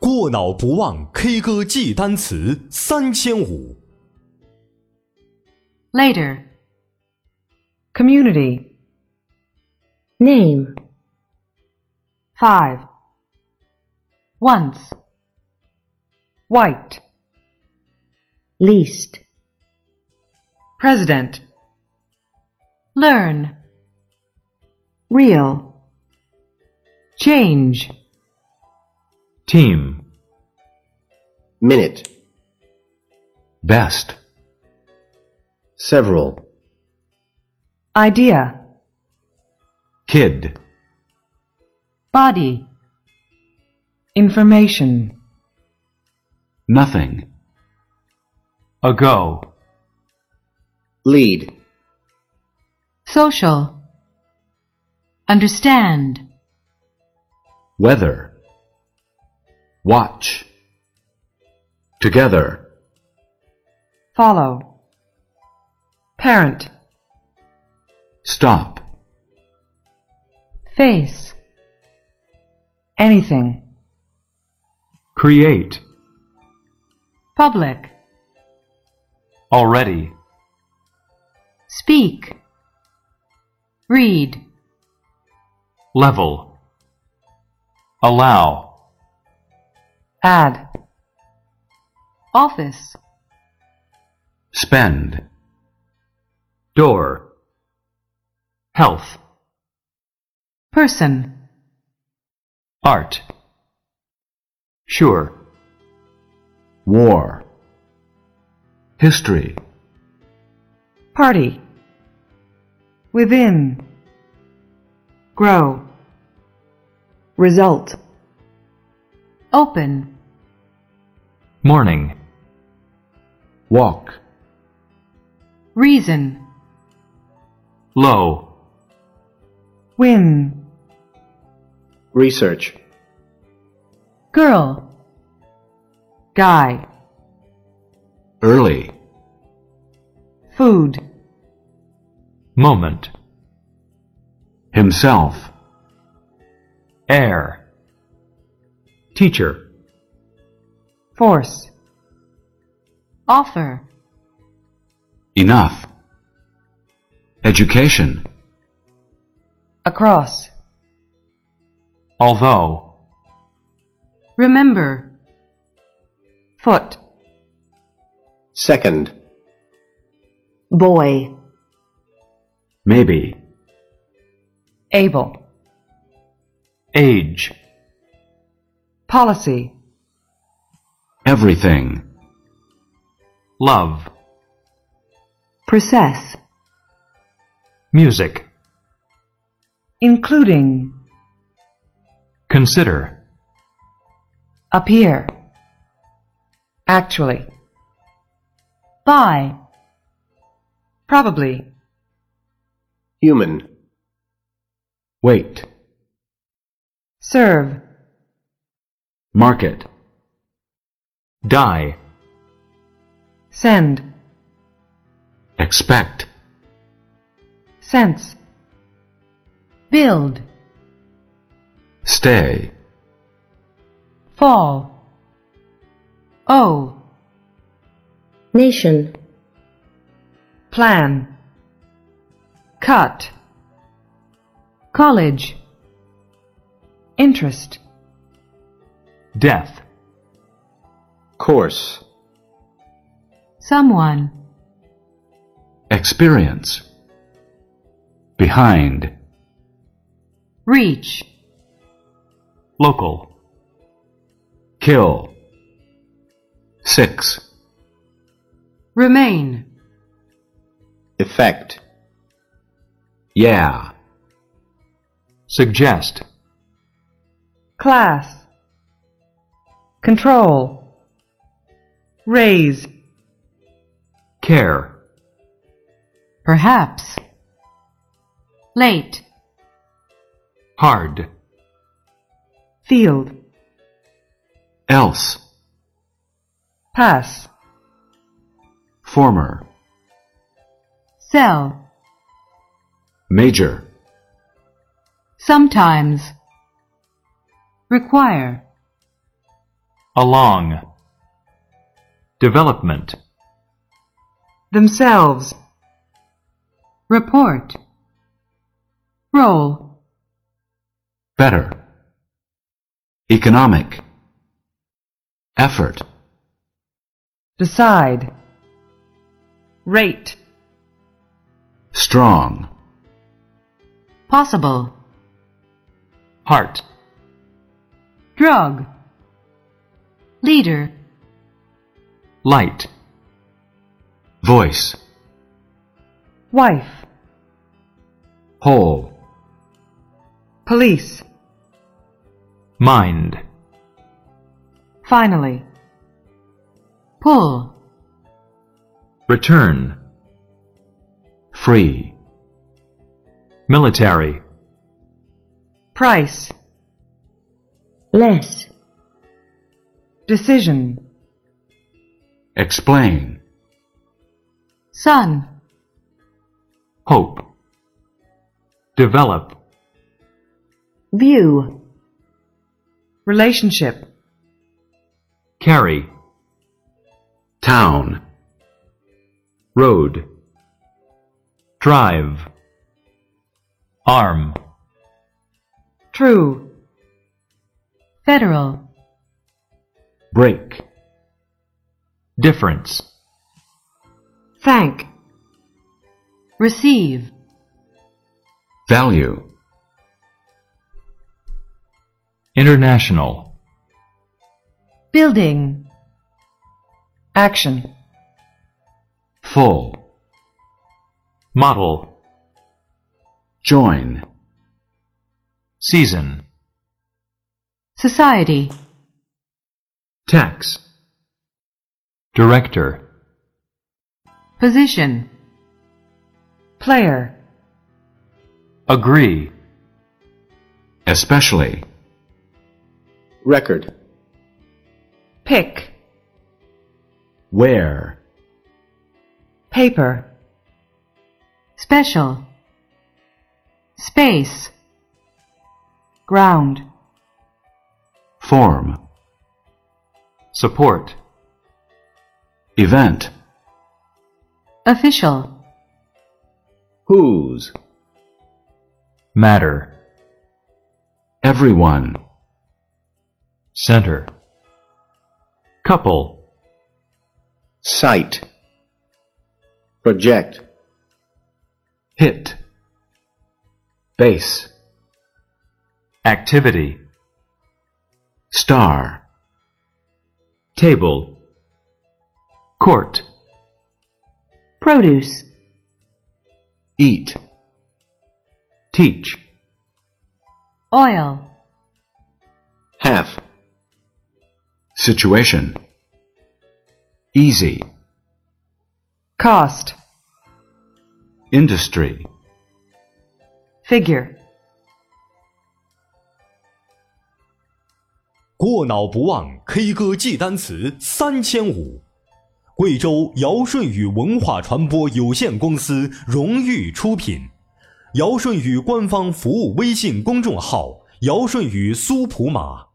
过脑不忘 K 歌记单词三千五。 later, community, name, 5, once, white, least, president, learn, real, change, team, minute, best, several, idea, kid, body, information, nothing, ago, lead, social, understand, weather, watch, together, follow, parent, stop, face, anything, create, public, already, speak, read, level, allow, add, office, spend, door, health, person, art, sure, war, history, party, within, grow, result, open, morning, walk, reason, low, win, research, girl, guy, early, food, moment, himself, air, teacher, force, offer, enough, education, across, although, remember, foot, second, boy, maybe, able, age, policy, everything, love, process, music, including, consider, appear, actually, buy, probably, human, wait, serve, market, die, send, expect, sense, build, stay, fall, O. Nation, plan, cut, college, interest, death, course, someone, experience, behind, reach, local, kill, six, remain, effect, yeah, suggest, class, control, raise, care, perhaps, late, hard, field, else, pass, former, sell, major, sometimes, require, along, development, themselves, report, roll, better, economic, effort, decide, rate, strong, possible, heart, drug, leader, light, voice, wife, whole, police, mind, finally, pull, return, free, military, price, less, decision, explain, sun, hope, develop, view, relationship, carry, town, road, drive, arm, true, federal, break, difference, thank, receive, value, international, building, action, full, model, join, season, society, tax, director, position, player, agree, especially, record, pick, where, paper, special, space, ground, form, support, event, official, whose, matter, everyone, center, couple, site, project, hit, base, activity, star, table, court, produce, eat, teach, oil, have. Situation, easy, cost, industry, figure, 过脑不忘 K 歌记单词三千五，贵州尧舜禹文化传播有限公司荣誉出品，尧舜禹官方服务微信公众号：尧舜禹苏普码。